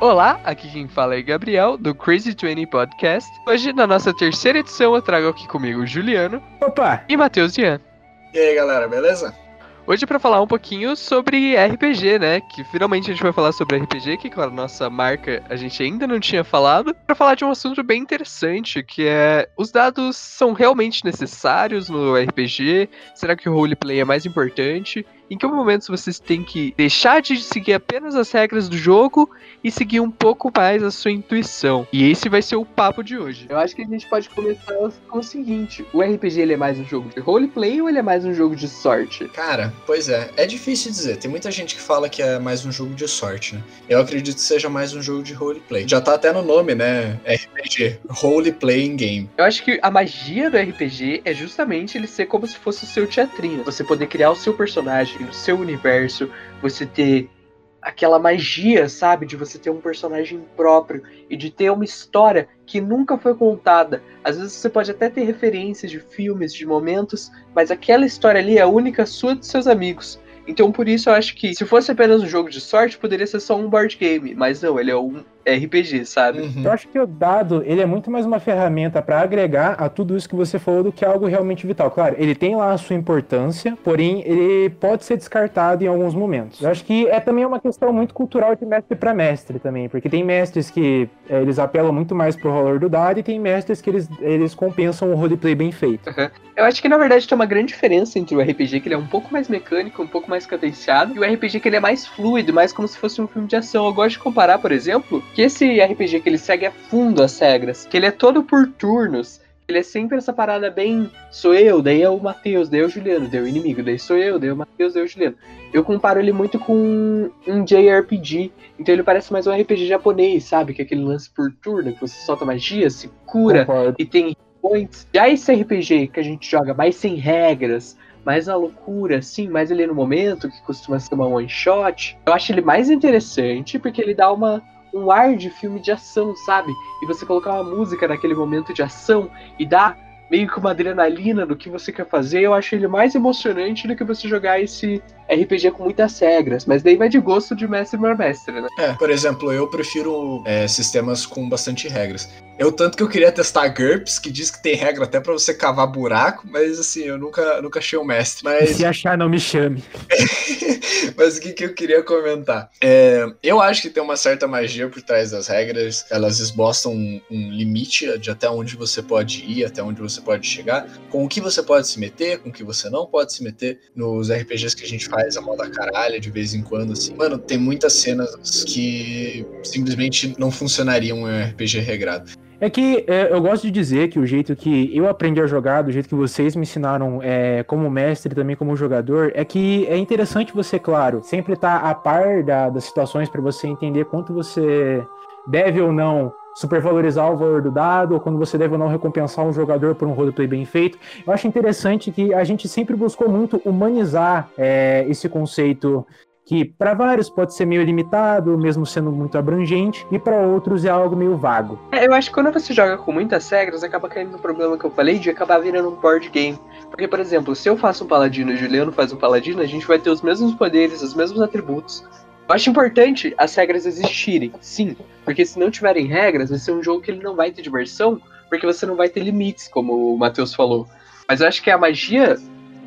Olá, aqui quem fala é Gabriel, do Crazy 20 Podcast. Hoje, na nossa terceira edição, eu trago aqui comigo o Juliano Opa! e Matheus Dian. E aí, galera, beleza? Hoje para falar um pouquinho sobre RPG, né? Que finalmente a gente vai falar sobre RPG, que com a nossa marca a gente ainda não tinha falado, para falar de um assunto bem interessante, que é os dados são realmente necessários no RPG? Será que o roleplay é mais importante? Em que momentos vocês têm que deixar de seguir apenas as regras do jogo e seguir um pouco mais a sua intuição? E esse vai ser o papo de hoje. Eu acho que a gente pode começar com o seguinte: o RPG ele é mais um jogo de roleplay ou ele é mais um jogo de sorte? Cara, pois é, é difícil dizer. Tem muita gente que fala que é mais um jogo de sorte, né? Eu acredito que seja mais um jogo de roleplay. Já tá até no nome, né? RPG, Role Playing Game. Eu acho que a magia do RPG é justamente ele ser como se fosse o seu teatrinho. Você poder criar o seu personagem no seu universo, você ter aquela magia, sabe, de você ter um personagem próprio e de ter uma história que nunca foi contada. Às vezes você pode até ter referências de filmes, de momentos, mas aquela história ali é única sua dos seus amigos. Então por isso eu acho que se fosse apenas um jogo de sorte, poderia ser só um board game, mas não, ele é um RPG, sabe? Uhum. Eu acho que o dado, ele é muito mais uma ferramenta para agregar a tudo isso que você falou do que algo realmente vital. Claro, ele tem lá a sua importância, porém ele pode ser descartado em alguns momentos. Eu acho que é também uma questão muito cultural de mestre para mestre também, porque tem mestres que é, eles apelam muito mais pro valor do dado e tem mestres que eles, eles compensam o roleplay bem feito. Uhum. Eu acho que na verdade tem uma grande diferença entre o RPG que ele é um pouco mais mecânico, um pouco mais cadenciado, e o RPG que ele é mais fluido, mais como se fosse um filme de ação. Eu gosto de comparar, por exemplo, que esse RPG que ele segue a fundo as regras, que ele é todo por turnos, ele é sempre essa parada bem. Sou eu, daí é o Matheus, daí é o Juliano, daí é o inimigo, daí sou eu, daí é o Matheus, daí é o Juliano. Eu comparo ele muito com um JRPG, então ele parece mais um RPG japonês, sabe? Que é aquele lance por turno, que você solta magia, se cura Concordo. e tem points. Já esse RPG que a gente joga mais sem regras, mais na loucura, assim, mais ali no momento, que costuma ser uma one shot, eu acho ele mais interessante porque ele dá uma um ar de filme de ação, sabe? E você colocar uma música naquele momento de ação e dar meio que uma adrenalina do que você quer fazer, eu acho ele mais emocionante do que você jogar esse RPG com muitas regras, mas daí vai de gosto de mestre para mestre, né? É, por exemplo, eu prefiro é, sistemas com bastante regras. Eu tanto que eu queria testar GURPS, que diz que tem regra até para você cavar buraco, mas assim, eu nunca, nunca achei um mestre. Mas... Se achar, não me chame. mas o que, que eu queria comentar? É, eu acho que tem uma certa magia por trás das regras, elas esboçam um, um limite de até onde você pode ir, até onde você pode chegar, com o que você pode se meter, com o que você não pode se meter. Nos RPGs que a gente faz a moda caralho de vez em quando, assim. Mano, tem muitas cenas que simplesmente não funcionariam em um RPG regrado. É que é, eu gosto de dizer que o jeito que eu aprendi a jogar, do jeito que vocês me ensinaram é, como mestre também como jogador, é que é interessante você, claro, sempre estar tá a par da, das situações para você entender quanto você deve ou não supervalorizar o valor do dado, ou quando você deve ou não recompensar um jogador por um roleplay bem feito. Eu acho interessante que a gente sempre buscou muito humanizar é, esse conceito que para vários pode ser meio limitado, mesmo sendo muito abrangente, e para outros é algo meio vago. É, eu acho que quando você joga com muitas regras, acaba caindo no problema que eu falei de acabar virando um board game. Porque, por exemplo, se eu faço um paladino e o Juliano faz um paladino, a gente vai ter os mesmos poderes, os mesmos atributos. Eu acho importante as regras existirem, sim, porque se não tiverem regras, vai ser um jogo que ele não vai ter diversão, porque você não vai ter limites, como o Matheus falou. Mas eu acho que a magia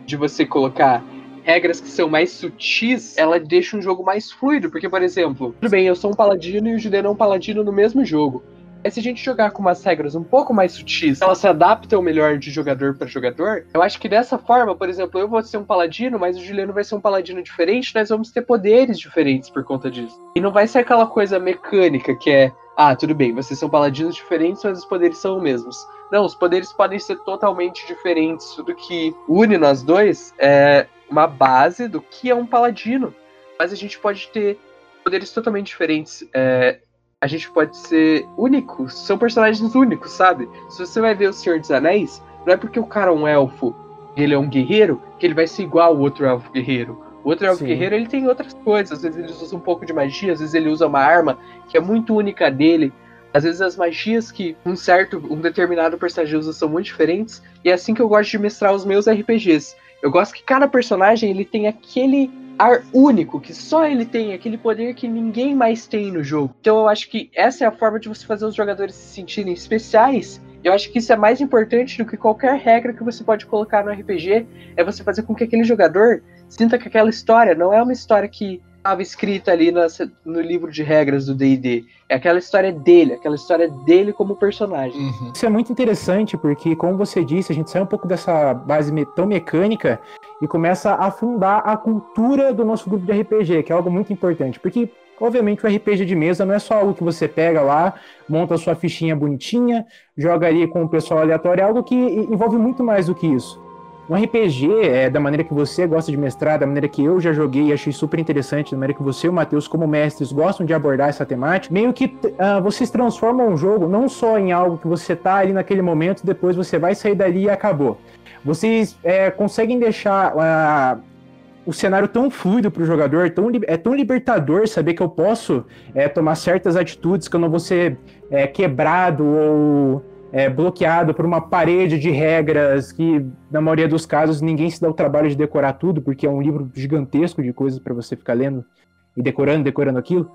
de você colocar regras que são mais sutis, ela deixa um jogo mais fluido. Porque, por exemplo, tudo bem, eu sou um paladino e o Juliano é um paladino no mesmo jogo. Mas se a gente jogar com umas regras um pouco mais sutis, elas se adaptam melhor de jogador para jogador, eu acho que dessa forma, por exemplo, eu vou ser um paladino, mas o Juliano vai ser um paladino diferente, nós vamos ter poderes diferentes por conta disso. E não vai ser aquela coisa mecânica que é, ah, tudo bem, vocês são paladinos diferentes, mas os poderes são os mesmos. Não, os poderes podem ser totalmente diferentes. Tudo que une nós dois é uma base do que é um paladino. Mas a gente pode ter poderes totalmente diferentes. É, a gente pode ser únicos, são personagens únicos, sabe? Se você vai ver o Senhor dos Anéis, não é porque o cara é um elfo e ele é um guerreiro que ele vai ser igual ao outro elfo guerreiro. O outro elfo Sim. guerreiro ele tem outras coisas, às vezes ele usa um pouco de magia, às vezes ele usa uma arma que é muito única dele. Às vezes as magias que um certo, um determinado personagem usa são muito diferentes, e é assim que eu gosto de mestrar os meus RPGs. Eu gosto que cada personagem ele tem aquele ar único, que só ele tem, aquele poder que ninguém mais tem no jogo. Então eu acho que essa é a forma de você fazer os jogadores se sentirem especiais. Eu acho que isso é mais importante do que qualquer regra que você pode colocar no RPG, é você fazer com que aquele jogador sinta que aquela história não é uma história que estava escrita ali na, no livro de regras do D&D. É aquela história dele, aquela história dele como personagem. Uhum. Isso é muito interessante, porque, como você disse, a gente sai um pouco dessa base tão mecânica e começa a fundar a cultura do nosso grupo de RPG, que é algo muito importante. Porque, obviamente, o RPG de mesa não é só algo que você pega lá, monta a sua fichinha bonitinha, joga ali com o pessoal aleatório, é algo que envolve muito mais do que isso. Um RPG, é, da maneira que você gosta de mestrar, da maneira que eu já joguei e achei super interessante, da maneira que você e o Matheus, como mestres, gostam de abordar essa temática, meio que uh, vocês transformam o jogo não só em algo que você tá ali naquele momento, depois você vai sair dali e acabou. Vocês é, conseguem deixar uh, o cenário tão fluido para o jogador, tão, é tão libertador saber que eu posso é, tomar certas atitudes, que eu não vou ser é, quebrado ou é, bloqueado por uma parede de regras que, na maioria dos casos, ninguém se dá o trabalho de decorar tudo, porque é um livro gigantesco de coisas para você ficar lendo e decorando, decorando aquilo.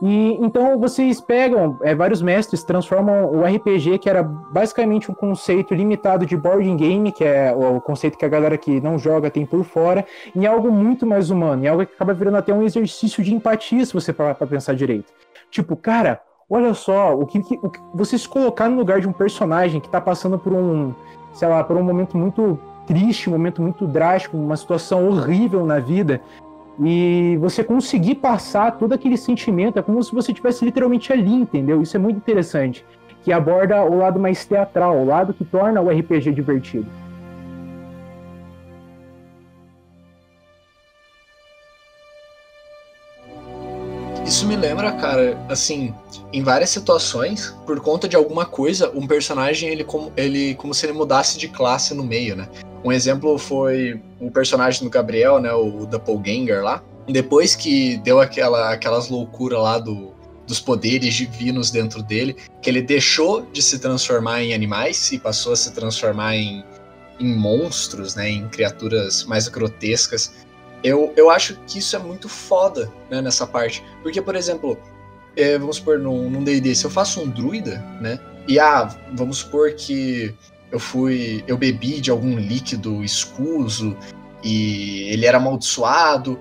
E então vocês pegam, é, vários mestres transformam o RPG, que era basicamente um conceito limitado de boarding game, que é o conceito que a galera que não joga tem por fora, em algo muito mais humano, em algo que acaba virando até um exercício de empatia, se você parar pra pensar direito. Tipo, cara, Olha só, o que, o que você se colocar no lugar de um personagem que está passando por um, sei lá, por um momento muito triste, um momento muito drástico, uma situação horrível na vida, e você conseguir passar todo aquele sentimento, é como se você estivesse literalmente ali, entendeu? Isso é muito interessante, que aborda o lado mais teatral, o lado que torna o RPG divertido. Isso me lembra, cara, assim, em várias situações, por conta de alguma coisa, um personagem, ele como, ele como se ele mudasse de classe no meio, né? Um exemplo foi o personagem do Gabriel, né, o Doppelganger lá. Depois que deu aquela, aquelas loucuras lá do, dos poderes divinos dentro dele, que ele deixou de se transformar em animais e passou a se transformar em, em monstros, né, em criaturas mais grotescas. Eu, eu acho que isso é muito foda, né, nessa parte. Porque, por exemplo, é, vamos supor, num D&D, se eu faço um druida, né, e ah, vamos supor que eu fui, eu bebi de algum líquido escuso e ele era amaldiçoado,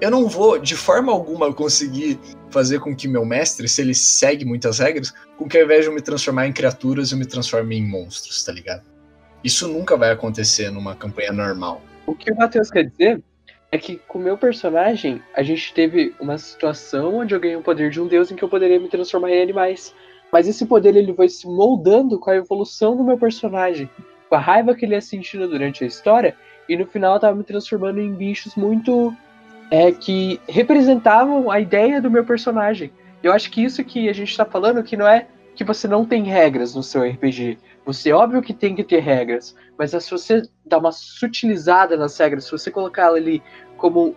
eu não vou, de forma alguma, conseguir fazer com que meu mestre, se ele segue muitas regras, com que ao invés de eu me transformar em criaturas, eu me transforme em monstros, tá ligado? Isso nunca vai acontecer numa campanha normal. O que o Matheus quer dizer é que com o meu personagem, a gente teve uma situação onde eu ganhei o poder de um deus em que eu poderia me transformar em animais. Mas esse poder ele foi se moldando com a evolução do meu personagem, com a raiva que ele ia sentindo durante a história, e no final tava me transformando em bichos muito é que representavam a ideia do meu personagem. Eu acho que isso que a gente tá falando que não é que você não tem regras no seu RPG. Você, óbvio que tem que ter regras, mas se você dar uma sutilizada nas regras, se você colocar ela ali como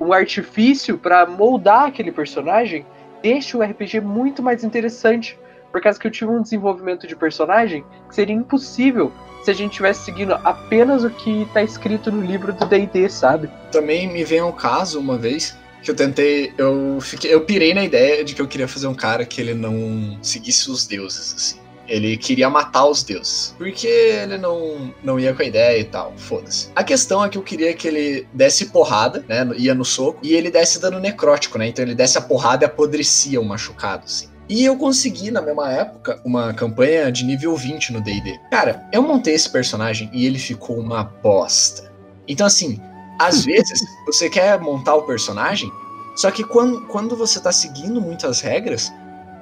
um artifício para moldar aquele personagem, deixa o RPG muito mais interessante. Por causa que eu tive um desenvolvimento de personagem que seria impossível se a gente tivesse seguindo apenas o que está escrito no livro do D&D, sabe? Também me veio um caso uma vez que eu tentei, eu fiquei, eu pirei na ideia de que eu queria fazer um cara que ele não seguisse os deuses assim. Ele queria matar os deuses. Porque ele não, não ia com a ideia e tal. Foda-se. A questão é que eu queria que ele desse porrada, né? Ia no soco. E ele desse dano necrótico, né? Então ele desse a porrada e apodrecia o machucado, assim. E eu consegui, na mesma época, uma campanha de nível 20 no DD. Cara, eu montei esse personagem e ele ficou uma bosta. Então, assim, às vezes você quer montar o personagem, só que quando, quando você tá seguindo muitas regras,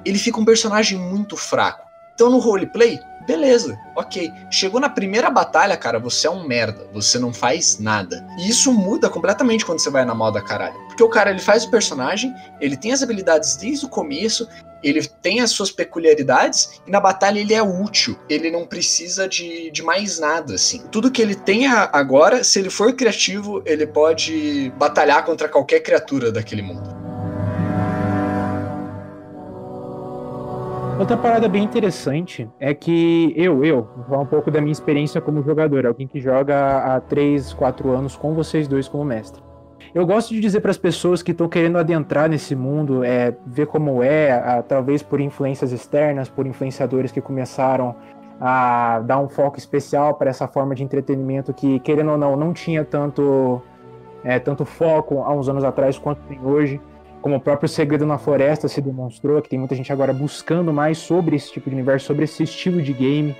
ele fica um personagem muito fraco. Então no roleplay, beleza, ok. Chegou na primeira batalha, cara, você é um merda, você não faz nada. E isso muda completamente quando você vai na moda caralho. Porque o cara, ele faz o personagem, ele tem as habilidades desde o começo, ele tem as suas peculiaridades, e na batalha ele é útil. Ele não precisa de, de mais nada, assim. Tudo que ele tem agora, se ele for criativo, ele pode batalhar contra qualquer criatura daquele mundo. Outra parada bem interessante é que eu, eu, vou falar um pouco da minha experiência como jogador, alguém que joga há 3, 4 anos com vocês dois como mestre. Eu gosto de dizer para as pessoas que estão querendo adentrar nesse mundo, é, ver como é, a, talvez por influências externas, por influenciadores que começaram a dar um foco especial para essa forma de entretenimento que, querendo ou não, não tinha tanto, é, tanto foco há uns anos atrás quanto tem hoje. Como o próprio Segredo na Floresta se demonstrou, que tem muita gente agora buscando mais sobre esse tipo de universo, sobre esse estilo de game.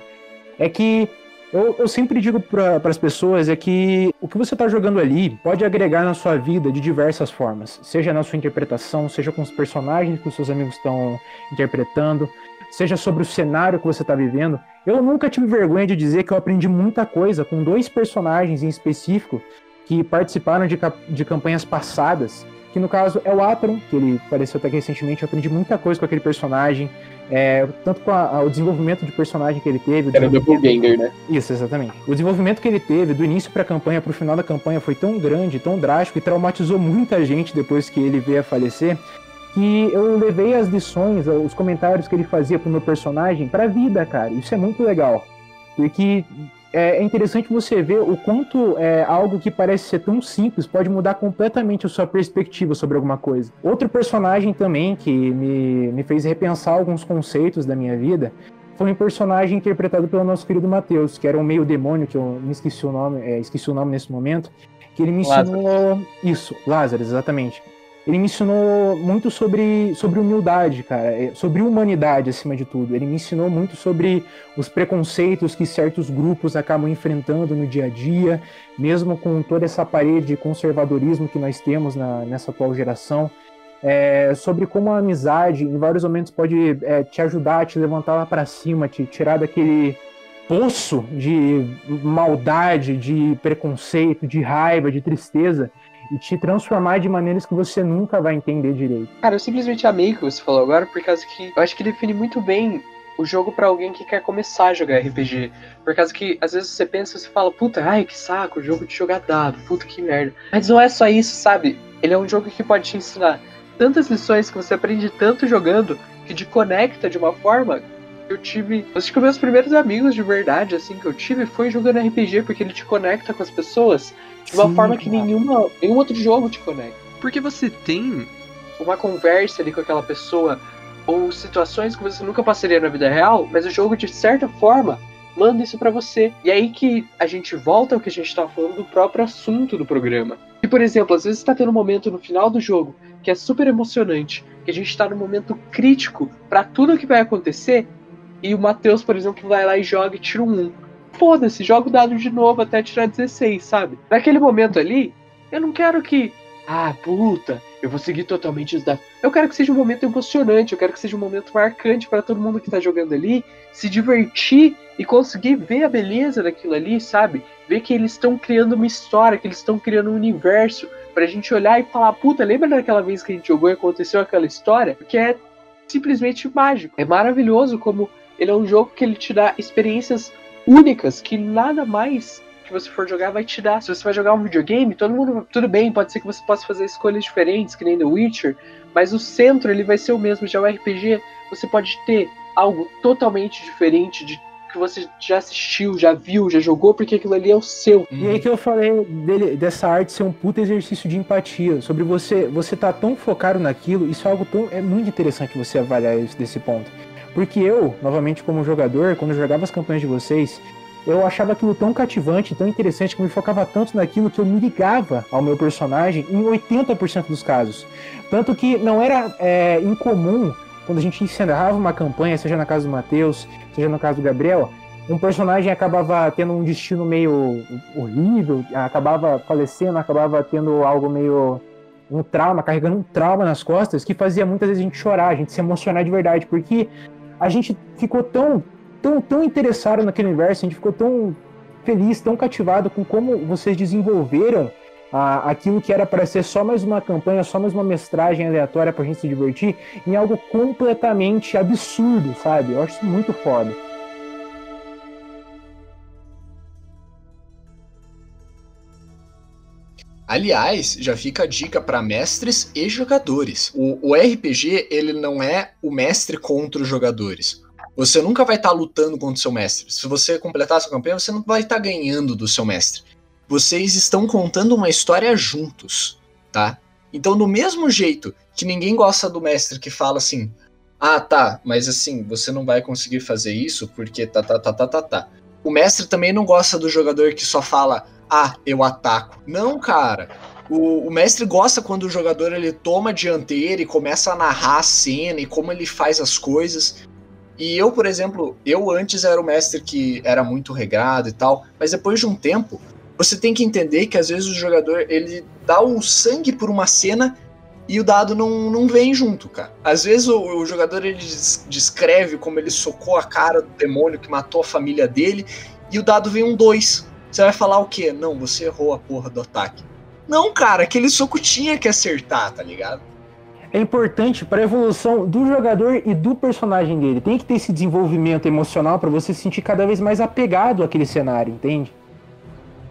É que eu, eu sempre digo para as pessoas é que o que você está jogando ali pode agregar na sua vida de diversas formas, seja na sua interpretação, seja com os personagens que os seus amigos estão interpretando, seja sobre o cenário que você está vivendo. Eu nunca tive vergonha de dizer que eu aprendi muita coisa com dois personagens em específico que participaram de, de campanhas passadas, que no caso é o Atron, que ele apareceu até recentemente, eu aprendi muita coisa com aquele personagem, é, tanto com a, a, o desenvolvimento de personagem que ele teve. Era o Doppelganger, né? Isso, exatamente. O desenvolvimento que ele teve, do início pra campanha pro final da campanha, foi tão grande, tão drástico e traumatizou muita gente depois que ele veio a falecer, que eu levei as lições, os comentários que ele fazia pro meu personagem pra vida, cara. Isso é muito legal. Porque é, é interessante você ver o quanto é, algo que parece ser tão simples pode mudar completamente a sua perspectiva sobre alguma coisa. Outro personagem também que me, me fez repensar alguns conceitos da minha vida foi um personagem interpretado pelo nosso querido Matheus, que era um meio demônio, que eu me esqueci o nome, é, esqueci o nome nesse momento, que ele me ensinou Lázaro. isso, Lázaro, exatamente ele me ensinou muito sobre, sobre humildade, cara, é, sobre humanidade acima de tudo. Ele me ensinou muito sobre os preconceitos que certos grupos acabam enfrentando no dia a dia, mesmo com toda essa parede de conservadorismo que nós temos na, nessa atual geração. É, sobre como a amizade, em vários momentos, pode é, te ajudar, te levantar lá para cima, te tirar daquele poço de maldade, de preconceito, de raiva, de tristeza e te transformar de maneiras que você nunca vai entender direito. Cara, eu simplesmente amei o que você falou agora, por causa que eu acho que define muito bem o jogo para alguém que quer começar a jogar RPG. Por causa que às vezes você pensa, você fala, puta, ai que saco, jogo de jogar dado, puta que merda. Mas não é só isso, sabe? Ele é um jogo que pode te ensinar tantas lições que você aprende tanto jogando que te conecta de uma forma eu tive. Acho que meus primeiros amigos de verdade, assim, que eu tive foi jogando RPG, porque ele te conecta com as pessoas de uma Sim, forma que nenhuma, nenhum outro jogo te conecta. Porque você tem uma conversa ali com aquela pessoa, ou situações que você nunca passaria na vida real, mas o jogo, de certa forma, manda isso para você. E aí que a gente volta ao que a gente tava falando do próprio assunto do programa. E, por exemplo, às vezes tá tendo um momento no final do jogo que é super emocionante, que a gente tá num momento crítico para tudo que vai acontecer, e o Matheus, por exemplo, vai lá e joga e tira um 1 foda-se, joga o dado de novo até tirar 16, sabe? Naquele momento ali, eu não quero que. Ah, puta, eu vou seguir totalmente os dados. Eu quero que seja um momento emocionante, eu quero que seja um momento marcante para todo mundo que tá jogando ali, se divertir e conseguir ver a beleza daquilo ali, sabe? Ver que eles estão criando uma história, que eles estão criando um universo, pra gente olhar e falar, puta, lembra daquela vez que a gente jogou e aconteceu aquela história? Que é simplesmente mágico. É maravilhoso como ele é um jogo que ele te dá experiências únicas que nada mais que você for jogar vai te dar. Se você vai jogar um videogame, todo mundo. Tudo bem, pode ser que você possa fazer escolhas diferentes, que nem The Witcher, mas o centro ele vai ser o mesmo. Já o RPG, você pode ter algo totalmente diferente de que você já assistiu, já viu, já jogou, porque aquilo ali é o seu. E aí que eu falei dele, dessa arte ser um puta exercício de empatia, sobre você, você tá tão focado naquilo, isso é algo tão é muito interessante você avaliar isso desse ponto. Porque eu, novamente como jogador, quando eu jogava as campanhas de vocês, eu achava aquilo tão cativante, tão interessante, que eu me focava tanto naquilo que eu me ligava ao meu personagem em 80% dos casos. Tanto que não era é, incomum, quando a gente encerrava uma campanha, seja na casa do Matheus, seja no caso do Gabriel, um personagem acabava tendo um destino meio horrível, acabava falecendo, acabava tendo algo meio um trauma, carregando um trauma nas costas, que fazia muitas vezes a gente chorar, a gente se emocionar de verdade, porque a gente ficou tão, tão, tão interessado naquele universo, a gente ficou tão feliz, tão cativado com como vocês desenvolveram ah, aquilo que era para ser só mais uma campanha, só mais uma mestragem aleatória para a gente se divertir, em algo completamente absurdo, sabe? Eu acho isso muito foda. Aliás, já fica a dica para mestres e jogadores. O, o, RPG, ele não é o mestre contra os jogadores. Você nunca vai estar tá lutando contra o seu mestre. Se você completar a sua campanha, você não vai estar tá ganhando do seu mestre. Vocês estão contando uma história juntos. tá? Então, do mesmo jeito que ninguém gosta do mestre que fala assim: ah, tá, mas assim, você não vai conseguir fazer isso porque tá, tá, tá, tá, tá, tá. O mestre também não gosta do jogador que só fala: ah, eu ataco. Não, cara. O, o, mestre gosta quando o jogador ele toma a dianteira e começa a narrar a cena e como ele faz as coisas. E eu, por exemplo, eu antes era o mestre que era muito regrado e tal, mas depois de um tempo, você tem que entender que às vezes o jogador ele dá o sangue por uma cena e o dado não, não vem junto, cara. Às vezes o, o jogador ele descreve como ele socou a cara do demônio que matou a família dele e o dado vem um 2. Você vai falar o quê? Não, você errou a porra do ataque. Não, cara, aquele soco tinha que acertar, tá ligado? é importante para a evolução do jogador e do personagem dele. Tem que ter esse desenvolvimento emocional para você se sentir cada vez mais apegado àquele cenário, entende?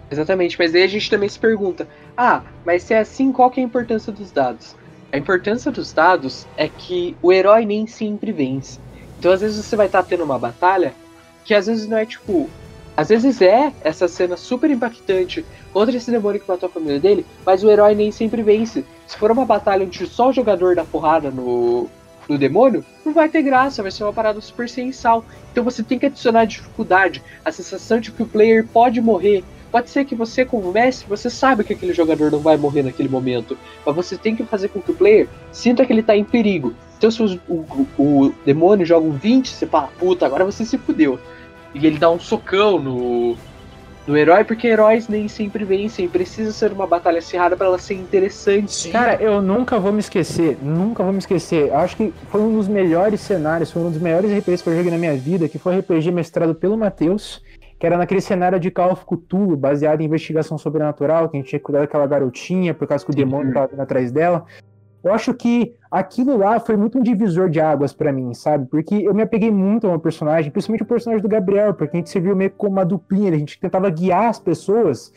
Exatamente, mas aí a gente também se pergunta: ah, mas se é assim, qual que é a importância dos dados? A importância dos dados é que o herói nem sempre vence. Então, às vezes, você vai estar tá tendo uma batalha que às vezes não é tipo. Às vezes é essa cena super impactante contra esse demônio que matou a família dele, mas o herói nem sempre vence. Se for uma batalha onde só o jogador dá porrada no, no demônio, não vai ter graça, vai ser uma parada super sem sal. Então você tem que adicionar dificuldade, a sensação de que o player pode morrer, Pode ser que você, como mestre, você sabe que aquele jogador não vai morrer naquele momento, mas você tem que fazer com que o player sinta que ele tá em perigo. Então, se o, o, o demônio joga um 20, você fala, puta, agora você se fudeu. E ele dá um socão no, no herói, porque heróis nem sempre vencem. Precisa ser uma batalha acirrada para ela ser interessante. Sim. Cara, eu nunca vou me esquecer, nunca vou me esquecer. Acho que foi um dos melhores cenários, foi um dos melhores RPGs que eu joguei na minha vida, que foi o RPG mestrado pelo Matheus que era naquele cenário de Call of Cthulhu, baseado em investigação sobrenatural, que a gente tinha que cuidar daquela garotinha, por causa que o demônio estava vindo atrás dela. Eu acho que aquilo lá foi muito um divisor de águas para mim, sabe? Porque eu me apeguei muito a uma personagem, principalmente o personagem do Gabriel, porque a gente se viu meio como uma duplinha, a gente tentava guiar as pessoas,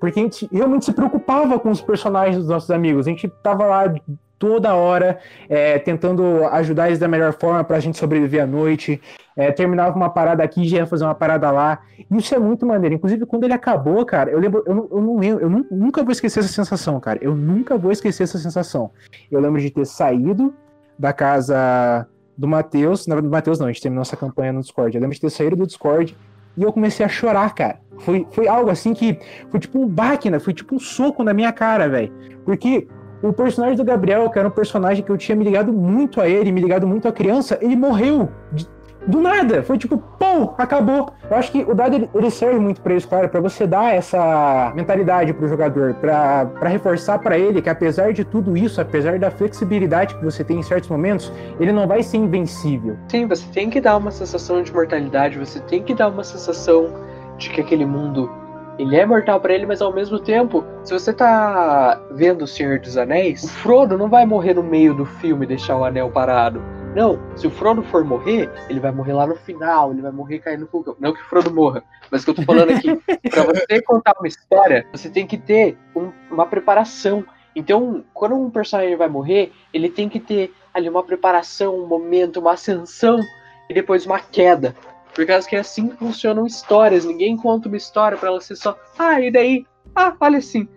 porque a gente realmente se preocupava com os personagens dos nossos amigos. A gente tava lá toda hora é, tentando ajudar eles da melhor forma para a gente sobreviver à noite. É, terminava uma parada aqui, já ia fazer uma parada lá. Isso é muito maneiro. Inclusive, quando ele acabou, cara, eu lembro, eu eu não lembro, eu nunca vou esquecer essa sensação, cara. Eu nunca vou esquecer essa sensação. Eu lembro de ter saído da casa do Matheus, não, do Matheus não, a gente terminou essa campanha no Discord. Eu lembro de ter saído do Discord e eu comecei a chorar, cara. Foi, foi algo assim que foi tipo um baque, né? Foi tipo um soco na minha cara, velho. Porque o personagem do Gabriel, que era um personagem que eu tinha me ligado muito a ele, me ligado muito à criança, ele morreu do nada. Foi tipo, pô, acabou. Eu acho que o dado ele serve muito para isso, claro, para você dar essa mentalidade pro jogador, para reforçar para ele que apesar de tudo isso, apesar da flexibilidade que você tem em certos momentos, ele não vai ser invencível. Sim, você tem que dar uma sensação de mortalidade, você tem que dar uma sensação de que aquele mundo ele é mortal para ele, mas ao mesmo tempo, se você tá vendo o Senhor dos Anéis, o Frodo não vai morrer no meio do filme e deixar o anel parado. Não, se o Frodo for morrer, ele vai morrer lá no final, ele vai morrer caindo no vulcão. Não que o Frodo morra, mas o que eu tô falando aqui, para você contar uma história, você tem que ter um, uma preparação. Então, quando um personagem vai morrer, ele tem que ter ali uma preparação, um momento, uma ascensão e depois uma queda. Por causa que é assim que funcionam histórias. Ninguém conta uma história para ela ser só. Ah, e daí? Ah, olha assim.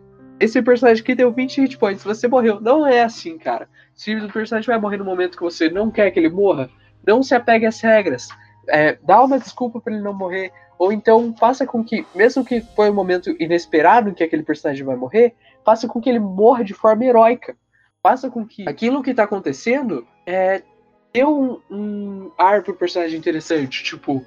Esse personagem aqui deu 20 hit points, você morreu. Não é assim, cara. Se o personagem vai morrer no momento que você não quer que ele morra, não se apegue às regras. É, dá uma desculpa para ele não morrer. Ou então faça com que, mesmo que foi um momento inesperado em que aquele personagem vai morrer, faça com que ele morra de forma heróica. Faça com que aquilo que tá acontecendo é, deu um, um ar pro personagem interessante. Tipo,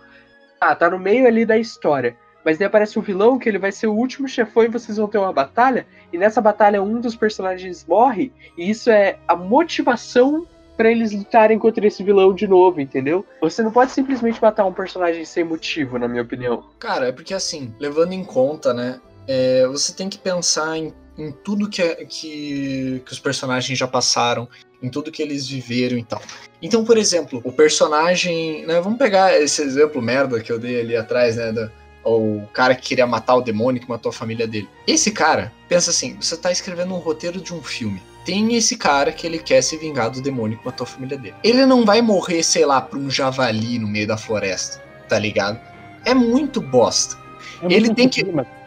ah, tá no meio ali da história. Mas daí aparece o vilão, que ele vai ser o último chefão e vocês vão ter uma batalha. E nessa batalha um dos personagens morre. E isso é a motivação para eles lutarem contra esse vilão de novo, entendeu? Você não pode simplesmente matar um personagem sem motivo, na minha opinião. Cara, é porque assim, levando em conta, né? É, você tem que pensar em, em tudo que, que, que os personagens já passaram, em tudo que eles viveram e tal. Então, por exemplo, o personagem. Né, vamos pegar esse exemplo merda que eu dei ali atrás, né? Do, o cara que queria matar o demônio que matou a família dele. Esse cara, pensa assim: você tá escrevendo um roteiro de um filme. Tem esse cara que ele quer se vingar do demônio que matou a família dele. Ele não vai morrer, sei lá, pra um javali no meio da floresta, tá ligado? É muito bosta. É ele tem que.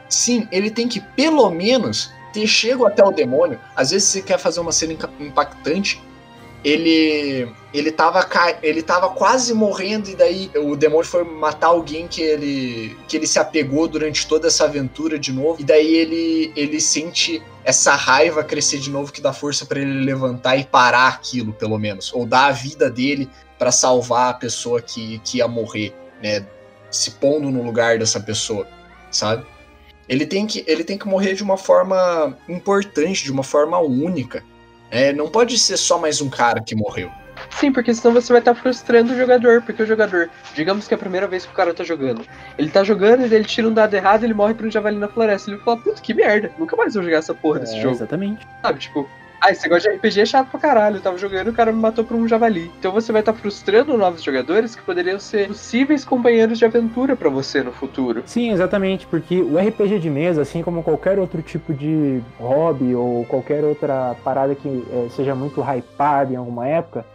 Sim, ele tem que pelo menos ter chego até o demônio, às vezes você quer fazer uma cena impactante, ele ele tava ele tava quase morrendo e daí o demônio foi matar alguém que ele que ele se apegou durante toda essa aventura de novo. E daí ele ele sente essa raiva crescer de novo que dá força para ele levantar e parar aquilo pelo menos. Ou dar a vida dele para salvar a pessoa que, que ia morrer né? Se pondo no lugar dessa pessoa sabe? Ele tem que ele tem que morrer de uma forma importante de uma forma única é, não pode ser só mais um cara que morreu. Sim, porque senão você vai estar tá frustrando o jogador, porque o jogador, digamos que é a primeira vez que o cara tá jogando, ele tá jogando e ele tira um dado errado ele morre pra um javali na floresta. Ele fala, puta, que merda, nunca mais vou jogar essa porra desse é, jogo. Exatamente. Sabe, tipo, ah, esse negócio de RPG é chato pra caralho. Eu tava jogando e o cara me matou por um javali. Então você vai estar tá frustrando novos jogadores que poderiam ser possíveis companheiros de aventura para você no futuro. Sim, exatamente, porque o RPG de mesa, assim como qualquer outro tipo de hobby ou qualquer outra parada que é, seja muito hypada em alguma época,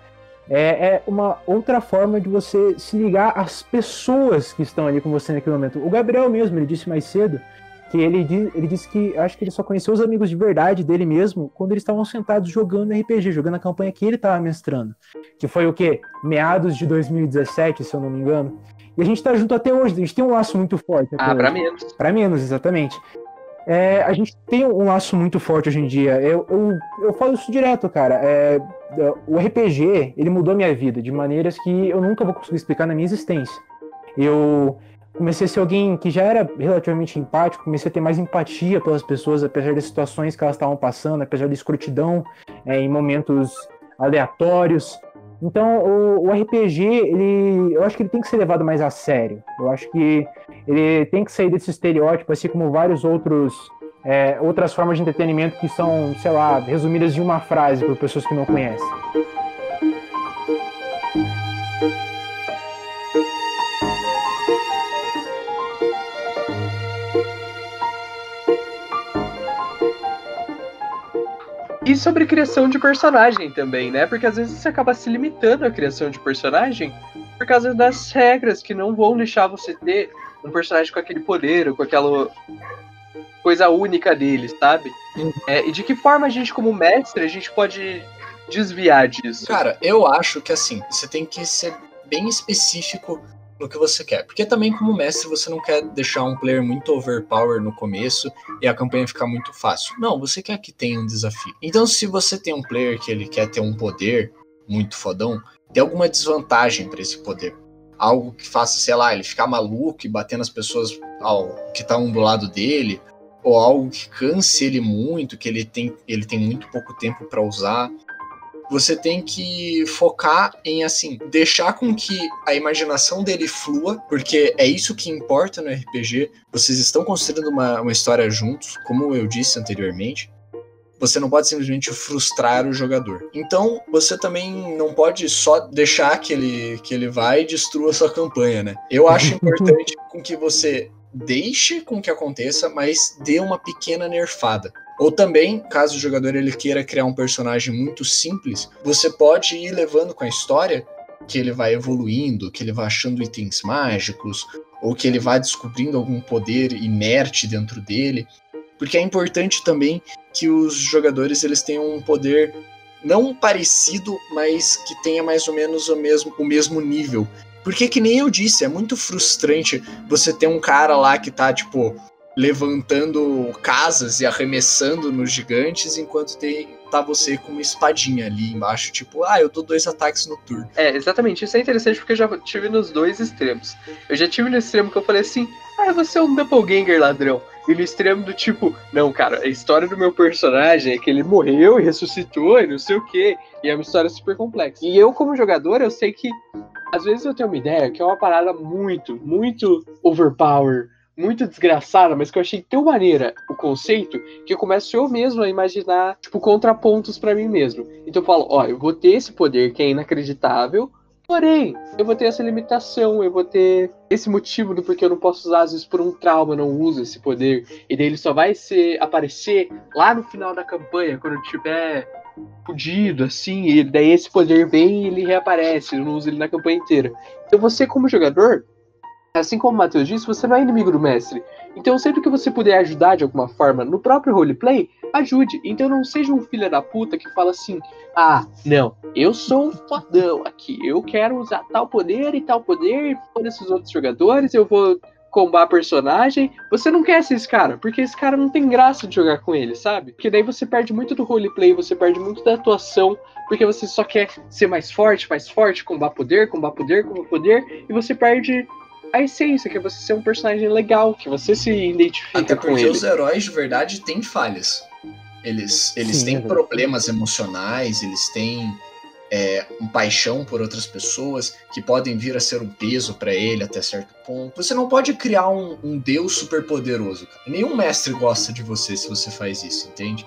é, é, uma outra forma de você se ligar às pessoas que estão ali com você naquele momento. O Gabriel mesmo, ele disse mais cedo que ele, ele disse que acho que ele só conheceu os amigos de verdade dele mesmo quando eles estavam sentados jogando RPG, jogando a campanha que ele estava mestrando. Que foi o quê? Meados de 2017, se eu não me engano. E a gente tá junto até hoje, a gente tem um laço muito forte. Ah, para menos. Para menos, exatamente. É, a gente tem um laço muito forte hoje em dia. Eu, eu, eu falo isso direto, cara. É, o RPG, ele mudou minha vida de maneiras que eu nunca vou conseguir explicar na minha existência. Eu comecei a ser alguém que já era relativamente empático, comecei a ter mais empatia pelas pessoas, apesar das situações que elas estavam passando, apesar da escrotidão é, em momentos aleatórios. Então, o, o, RPG, ele, eu acho que ele tem que ser levado mais a sério. Eu acho que ele tem que sair desse estereótipo, assim como vários outros é, outras formas de entretenimento que são, sei lá, resumidas em uma frase por pessoas que não conhecem. E sobre criação de personagem também, né? Porque às vezes você acaba se limitando à criação de personagem por causa das regras que não vão deixar você ter um personagem com aquele poder ou com aquela coisa única dele, sabe? É, e de que forma a gente, como mestre, a gente pode desviar disso? Cara, eu acho que assim, você tem que ser bem específico no que você quer. Porque também, como mestre, você não quer deixar um player muito overpower no começo e a campanha ficar muito fácil. Não, você quer que tenha um desafio. Então, se você tem um player que ele quer ter um poder muito fodão, tem alguma desvantagem para esse poder. Algo que faça, sei lá, ele ficar maluco e bater nas pessoas ao, que estão do lado dele, ou algo que canse ele muito, que ele tem, ele tem muito pouco tempo para usar você tem que focar em assim deixar com que a imaginação dele flua, porque é isso que importa no RPG. Vocês estão construindo uma, uma história juntos, como eu disse anteriormente. Você não pode simplesmente frustrar o jogador. Então, você também não pode só deixar que ele, que ele vai e destrua sua campanha, né? Eu acho importante com que você deixe com que aconteça, mas dê uma pequena nerfada. Ou também, caso o jogador ele queira criar um personagem muito simples, você pode ir levando com a história que ele vai evoluindo, que ele vai achando itens mágicos, ou que ele vai descobrindo algum poder inerte dentro dele. Porque é importante também que os jogadores eles tenham um poder não parecido, mas que tenha mais ou menos o mesmo, o mesmo nível. Porque que nem eu disse, é muito frustrante você ter um cara lá que tá, tipo, levantando casas e arremessando nos gigantes, enquanto tem, tá você com uma espadinha ali embaixo, tipo, ah, eu dou dois ataques no turno. É, exatamente. Isso é interessante porque eu já tive nos dois extremos. Eu já tive no extremo que eu falei assim, ah, você é um doppelganger ladrão. E no extremo do tipo, não, cara, a história do meu personagem é que ele morreu e ressuscitou e não sei o quê. E é uma história super complexa. E eu, como jogador, eu sei que às vezes eu tenho uma ideia que é uma parada muito, muito overpower muito desgraçada, mas que eu achei tão maneira o conceito que eu começo eu mesmo a imaginar, tipo, contrapontos para mim mesmo. Então eu falo, ó, eu vou ter esse poder que é inacreditável, porém, eu vou ter essa limitação, eu vou ter esse motivo do porquê eu não posso usar, às vezes por um trauma, eu não uso esse poder, e daí ele só vai ser, aparecer lá no final da campanha, quando eu tiver fudido, assim, e daí esse poder vem e ele reaparece, eu não uso ele na campanha inteira. Então você, como jogador, assim como o Matheus disse, você não é inimigo do mestre. Então, sempre que você puder ajudar de alguma forma no próprio roleplay, ajude. Então, não seja um filho da puta que fala assim: ah, não, eu sou um fodão aqui, eu quero usar tal poder e tal poder, e esses outros jogadores, eu vou combar personagem. Você não quer ser esse cara, porque esse cara não tem graça de jogar com ele, sabe? Porque daí você perde muito do roleplay, você perde muito da atuação, porque você só quer ser mais forte, mais forte, combar poder, combar poder, combar poder, e você perde a essência, que é você ser um personagem legal, que você se identifica Até com porque ele. os heróis de verdade têm falhas. Eles, eles Sim, têm é problemas emocionais, eles têm é, um paixão por outras pessoas que podem vir a ser um peso pra ele até certo ponto. Você não pode criar um, um deus super poderoso, cara. Nenhum mestre gosta de você se você faz isso, entende?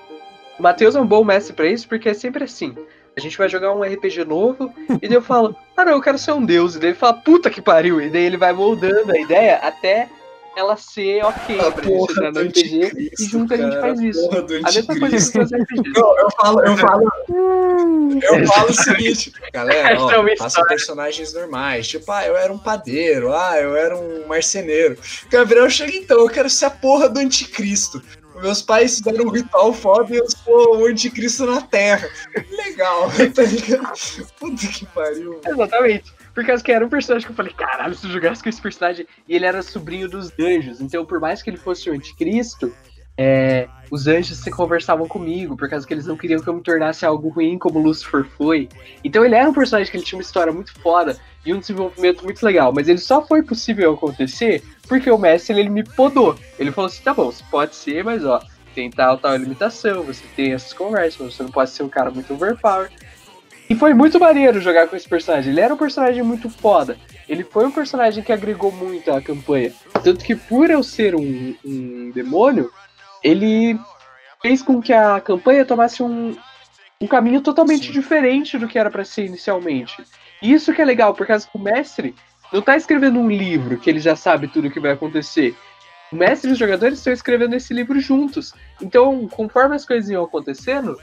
O Matheus é um bom mestre pra isso, porque é sempre assim. A gente vai jogar um RPG novo, e daí eu falo, ah não, eu quero ser um deus. E daí ele fala, puta que pariu. E daí ele vai moldando a ideia até ela ser ok A pra gente entrar no RPG. E junto a gente cara, faz isso. A mesma coisa que os RPGs. Eu, eu falo, eu falo, eu falo o seguinte, galera, é ó, façam personagens normais. Tipo, ah, eu era um padeiro, ah, eu era um marceneiro. Gabriel chega então, eu quero ser a porra do anticristo. Meus pais fizeram um ritual foda e eu sou o anticristo na Terra. Legal, tá ligado? Puta que pariu. Exatamente. Por causa que era um personagem que eu falei, caralho, se eu jogasse com esse personagem. E ele era sobrinho dos anjos. Então, por mais que ele fosse o anticristo, é, os anjos se conversavam comigo, por causa que eles não queriam que eu me tornasse algo ruim como Lucifer foi. Então ele era um personagem que ele tinha uma história muito foda e um desenvolvimento muito legal. Mas ele só foi possível acontecer porque o mestre ele me podou. Ele falou assim: tá bom, você pode ser, mas ó, tem tal, tal limitação, você tem essas conversas, você não pode ser um cara muito overpower. E foi muito maneiro jogar com esse personagem. Ele era um personagem muito foda. Ele foi um personagem que agregou muito à campanha. Tanto que por eu ser um, um demônio, ele fez com que a campanha tomasse um, um caminho totalmente Sim. diferente do que era pra ser inicialmente. E isso que é legal, por causa que o mestre não tá escrevendo um livro que ele já sabe tudo o que vai acontecer. O mestre e os jogadores estão escrevendo esse livro juntos. Então, conforme as coisas iam acontecendo,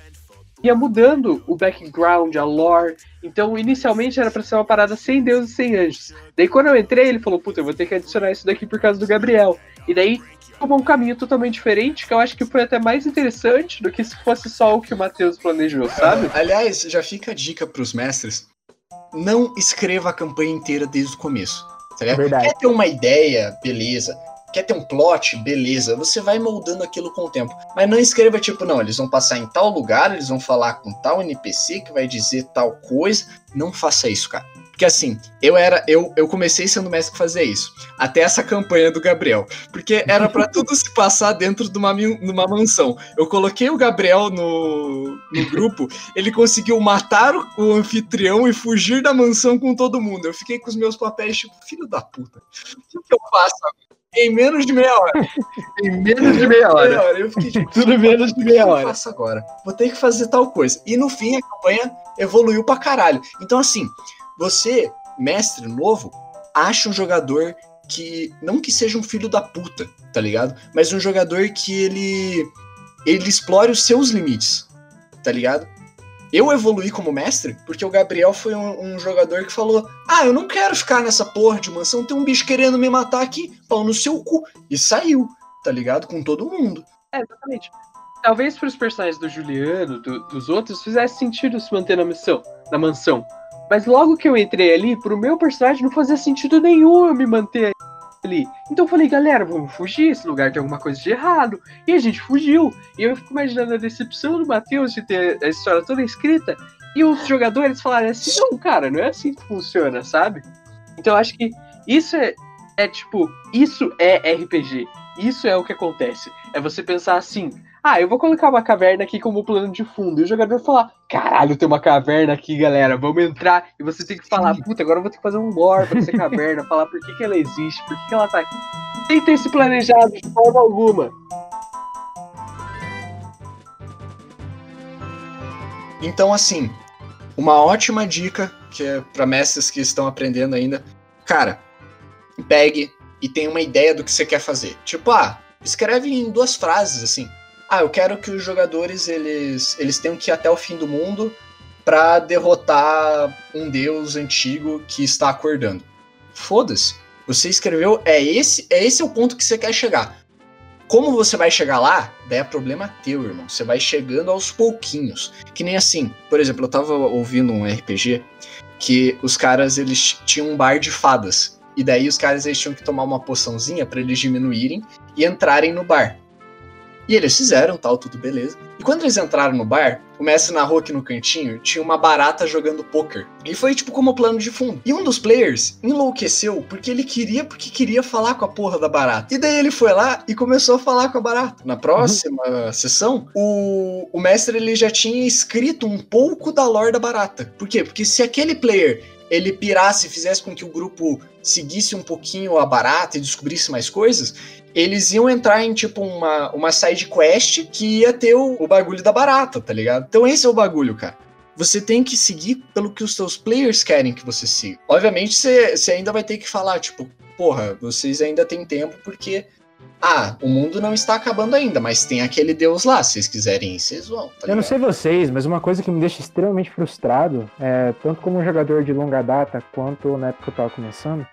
ia mudando o background, a lore. Então, inicialmente era pra ser uma parada sem deuses e sem anjos. Daí, quando eu entrei, ele falou: Puta, eu vou ter que adicionar isso daqui por causa do Gabriel. E daí, tomou um caminho totalmente diferente, que eu acho que foi até mais interessante do que se fosse só o que o Matheus planejou, sabe? Aliás, já fica a dica pros mestres. Não escreva a campanha inteira desde o começo. Tá? Verdade. Quer ter uma ideia, beleza. Quer ter um plot, beleza. Você vai moldando aquilo com o tempo. Mas não escreva tipo, não, eles vão passar em tal lugar, eles vão falar com tal NPC que vai dizer tal coisa. Não faça isso, cara. Porque assim, eu era. Eu, eu comecei sendo mestre que fazia isso. Até essa campanha do Gabriel. Porque era pra tudo se passar dentro de uma, numa mansão. Eu coloquei o Gabriel no, no grupo, ele conseguiu matar o, o anfitrião e fugir da mansão com todo mundo. Eu fiquei com os meus papéis, tipo, filho da puta. O que, que eu faço? Em menos de meia hora. Em menos de meia Meia hora. Eu fiquei tipo, Tudo menos de o que meia eu hora. faço agora? Vou ter que fazer tal coisa. E no fim a campanha evoluiu pra caralho. Então, assim, você, mestre novo, acha um jogador que. Não que seja um filho da puta, tá ligado? Mas um jogador que ele. Ele explore os seus limites, tá ligado? Eu evoluí como mestre porque o Gabriel foi um, um jogador que falou: Ah, eu não quero ficar nessa porra de mansão, tem um bicho querendo me matar aqui, pau no seu cu. E saiu, tá ligado? Com todo mundo. É, exatamente. Talvez para os personagens do Juliano, do- dos outros, fizesse sentido se manter na missão, na mansão. Mas logo que eu entrei ali, pro meu personagem não fazia sentido nenhum eu me manter ali. Então eu falei, galera, vamos fugir, esse lugar tem alguma coisa de errado. E a gente fugiu. E eu fico imaginando a decepção do Matheus de ter a história toda escrita. E os jogadores falarem assim, não, cara, não é assim que funciona, sabe? Então eu acho que isso é, é tipo, isso é RPG. Isso é o que acontece. É você pensar assim, ah, eu vou colocar uma caverna aqui como plano de fundo. E o jogador falar, caralho, tem uma caverna aqui, galera, vamos entrar. E você tem que falar, puta, agora eu vou ter que fazer um lore pra essa caverna, falar por que, que ela existe, por que, que ela tá aqui. Sem ter se planejado de forma alguma. Então, assim, uma ótima dica que é para mestres que estão aprendendo ainda, cara, pegue e tenha uma ideia do que você quer fazer. Tipo, ah, escreve em duas frases assim. Ah, eu quero que os jogadores eles eles tenham que ir até o fim do mundo para derrotar um deus antigo que está acordando. Foda-se. Você escreveu, é esse, é esse o ponto que você quer chegar. Como você vai chegar lá, daí é problema teu, irmão. Você vai chegando aos pouquinhos. Que nem assim, por exemplo, eu tava ouvindo um RPG que os caras eles tinham um bar de fadas. E daí os caras eles tinham que tomar uma poçãozinha para eles diminuírem e entrarem no bar. E eles fizeram, tal, tudo beleza. E quando eles entraram no bar, o mestre narrou aqui no cantinho, tinha uma barata jogando poker. E foi tipo como plano de fundo. E um dos players enlouqueceu porque ele queria, porque queria falar com a porra da barata. E daí ele foi lá e começou a falar com a barata. Na próxima uhum. sessão, o, o mestre ele já tinha escrito um pouco da lore da barata. Por quê? Porque se aquele player ele pirasse, fizesse com que o grupo seguisse um pouquinho a barata e descobrisse mais coisas, eles iam entrar em tipo uma, uma side quest que ia ter o, o bagulho da barata, tá ligado? Então esse é o bagulho, cara. Você tem que seguir pelo que os seus players querem que você siga. Obviamente, você ainda vai ter que falar, tipo, porra, vocês ainda têm tempo porque ah, o mundo não está acabando ainda, mas tem aquele Deus lá. Se vocês quiserem ir, vocês vão. Tá eu não sei vocês, mas uma coisa que me deixa extremamente frustrado, é, tanto como um jogador de longa data, quanto na época que eu estava começando,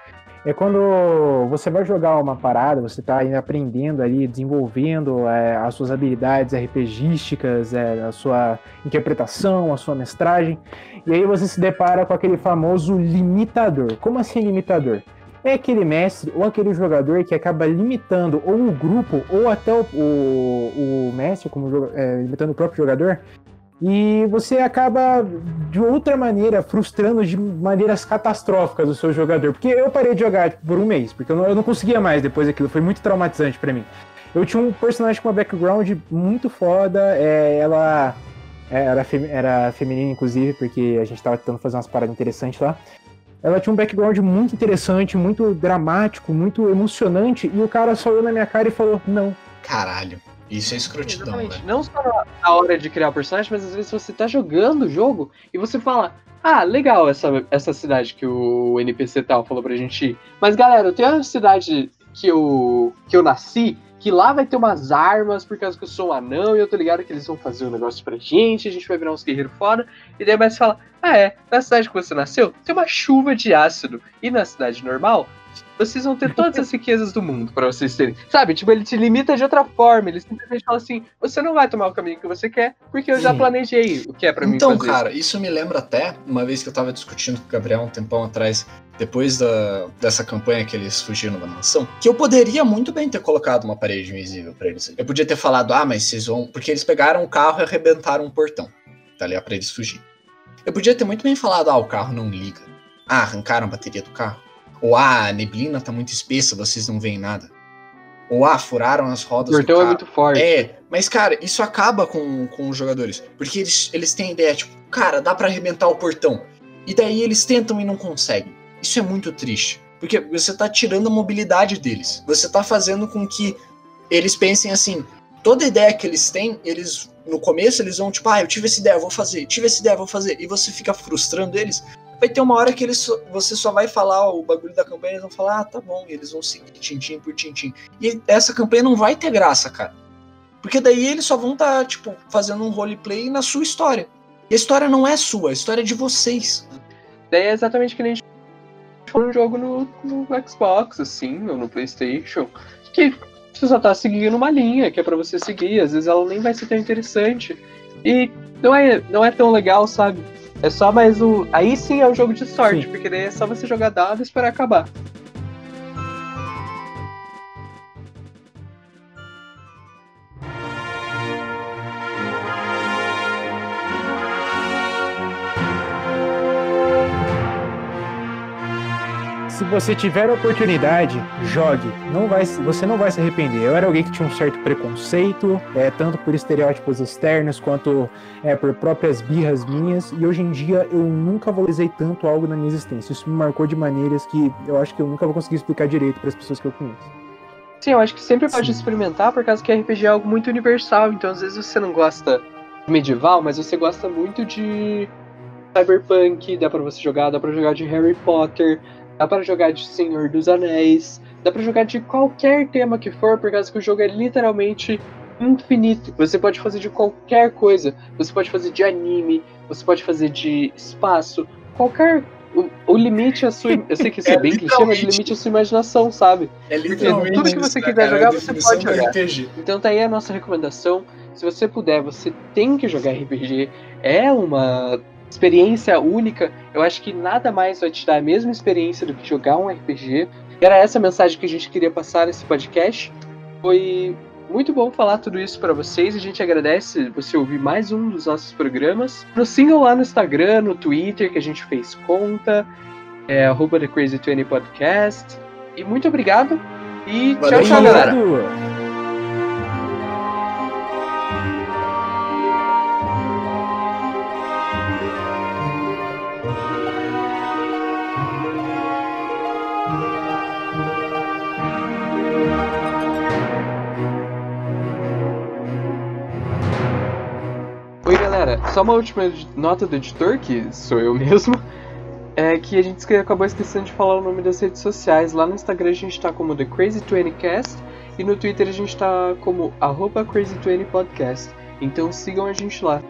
é quando você vai jogar uma parada, você está aprendendo ali, desenvolvendo é, as suas habilidades RPGísticas, é, a sua interpretação, a sua mestragem, e aí você se depara com aquele famoso limitador. Como assim limitador? É aquele mestre ou aquele jogador que acaba limitando ou o grupo ou até o, o, o mestre, como é, limitando o próprio jogador, e você acaba de outra maneira frustrando de maneiras catastróficas o seu jogador. Porque eu parei de jogar tipo, por um mês, porque eu não, eu não conseguia mais depois daquilo, foi muito traumatizante para mim. Eu tinha um personagem com uma background muito foda, é, ela é, era, fem, era feminina, inclusive, porque a gente tava tentando fazer umas paradas interessantes lá ela tinha um background muito interessante, muito dramático, muito emocionante, e o cara só olhou na minha cara e falou, não. Caralho. Isso é escrotidão, né? Não só na hora de criar o personagem, mas às vezes você tá jogando o jogo e você fala, ah, legal essa, essa cidade que o NPC tal falou pra gente ir. Mas galera, eu tenho uma cidade que eu, que eu nasci, que lá vai ter umas armas por causa que eu sou um anão e eu tô ligado que eles vão fazer um negócio pra gente, a gente vai virar uns guerreiros fora. E daí mais fala: Ah, é, na cidade que você nasceu tem uma chuva de ácido. E na cidade normal vocês vão ter todas as riquezas do mundo para vocês terem. Sabe? Tipo, ele te limita de outra forma. Ele simplesmente fala assim: você não vai tomar o caminho que você quer, porque eu já planejei o que é para mim Então, cara, isso me lembra até uma vez que eu tava discutindo com o Gabriel um tempão atrás, depois da, dessa campanha que eles fugiram da mansão, que eu poderia muito bem ter colocado uma parede invisível para eles. Eu podia ter falado: ah, mas vocês vão. Porque eles pegaram o carro e arrebentaram um portão, tá ligado? Pra eles fugirem. Eu podia ter muito bem falado: ah, o carro não liga. Ah, arrancaram a bateria do carro. Ou ah, a neblina tá muito espessa, vocês não veem nada. Ou ah, furaram as rodas. O portão é muito forte. É, mas cara, isso acaba com, com os jogadores. Porque eles, eles têm a ideia, tipo, cara, dá para arrebentar o portão. E daí eles tentam e não conseguem. Isso é muito triste. Porque você tá tirando a mobilidade deles. Você tá fazendo com que eles pensem assim, toda ideia que eles têm, eles no começo eles vão tipo, ah, eu tive essa ideia, vou fazer, tive essa ideia, vou fazer, e você fica frustrando eles, vai ter uma hora que eles você só vai falar o bagulho da campanha, eles vão falar, ah, tá bom, e eles vão seguir tintim por tintim. E essa campanha não vai ter graça, cara. Porque daí eles só vão estar, tá, tipo, fazendo um roleplay na sua história. E a história não é sua, a história é de vocês. Daí é exatamente que nem a gente falou um jogo no, no Xbox, assim, ou no Playstation, que você só tá seguindo uma linha que é para você seguir, às vezes ela nem vai ser tão interessante. E não é, não é tão legal, sabe? É só mais o. Aí sim é um jogo de sorte, sim. porque daí é só você jogar dado e esperar acabar. Você tiver a oportunidade, jogue. Não vai, você não vai se arrepender. Eu era alguém que tinha um certo preconceito, é, tanto por estereótipos externos quanto é, por próprias birras minhas. E hoje em dia eu nunca valorizei tanto algo na minha existência. Isso me marcou de maneiras que eu acho que eu nunca vou conseguir explicar direito para as pessoas que eu conheço. Sim, eu acho que sempre pode Sim. experimentar, por causa que RPG é algo muito universal. Então, às vezes você não gosta de medieval, mas você gosta muito de cyberpunk, dá para você jogar, dá para jogar de Harry Potter, dá para jogar de Senhor dos Anéis, dá para jogar de qualquer tema que for, por causa que o jogo é literalmente infinito. Você pode fazer de qualquer coisa. Você pode fazer de anime, você pode fazer de espaço, qualquer o, o limite é a sua. Eu sei que isso é, É, bem clichê, mas o limite é a sua imaginação, sabe? É Porque literalmente tudo que você quiser cara? jogar, É a você pode jogar. RPG. Então tá aí a nossa recomendação. Se você puder, você tem que jogar RPG. É uma experiência única. Eu acho que nada mais vai te dar a mesma experiência do que jogar um RPG. Era essa a mensagem que a gente queria passar nesse podcast. Foi muito bom falar tudo isso pra vocês. A gente agradece você ouvir mais um dos nossos programas. Nos sigam lá no Instagram, no Twitter, que a gente fez conta. É arroba The Crazy 20 Podcast. E muito obrigado. E Valeu, tchau, tchau, galera. Só uma última nota do editor, que sou eu mesmo. É que a gente acabou esquecendo de falar o nome das redes sociais. Lá no Instagram a gente tá como The Crazy20Cast e no Twitter a gente tá como arroba Crazy20Podcast. Então sigam a gente lá.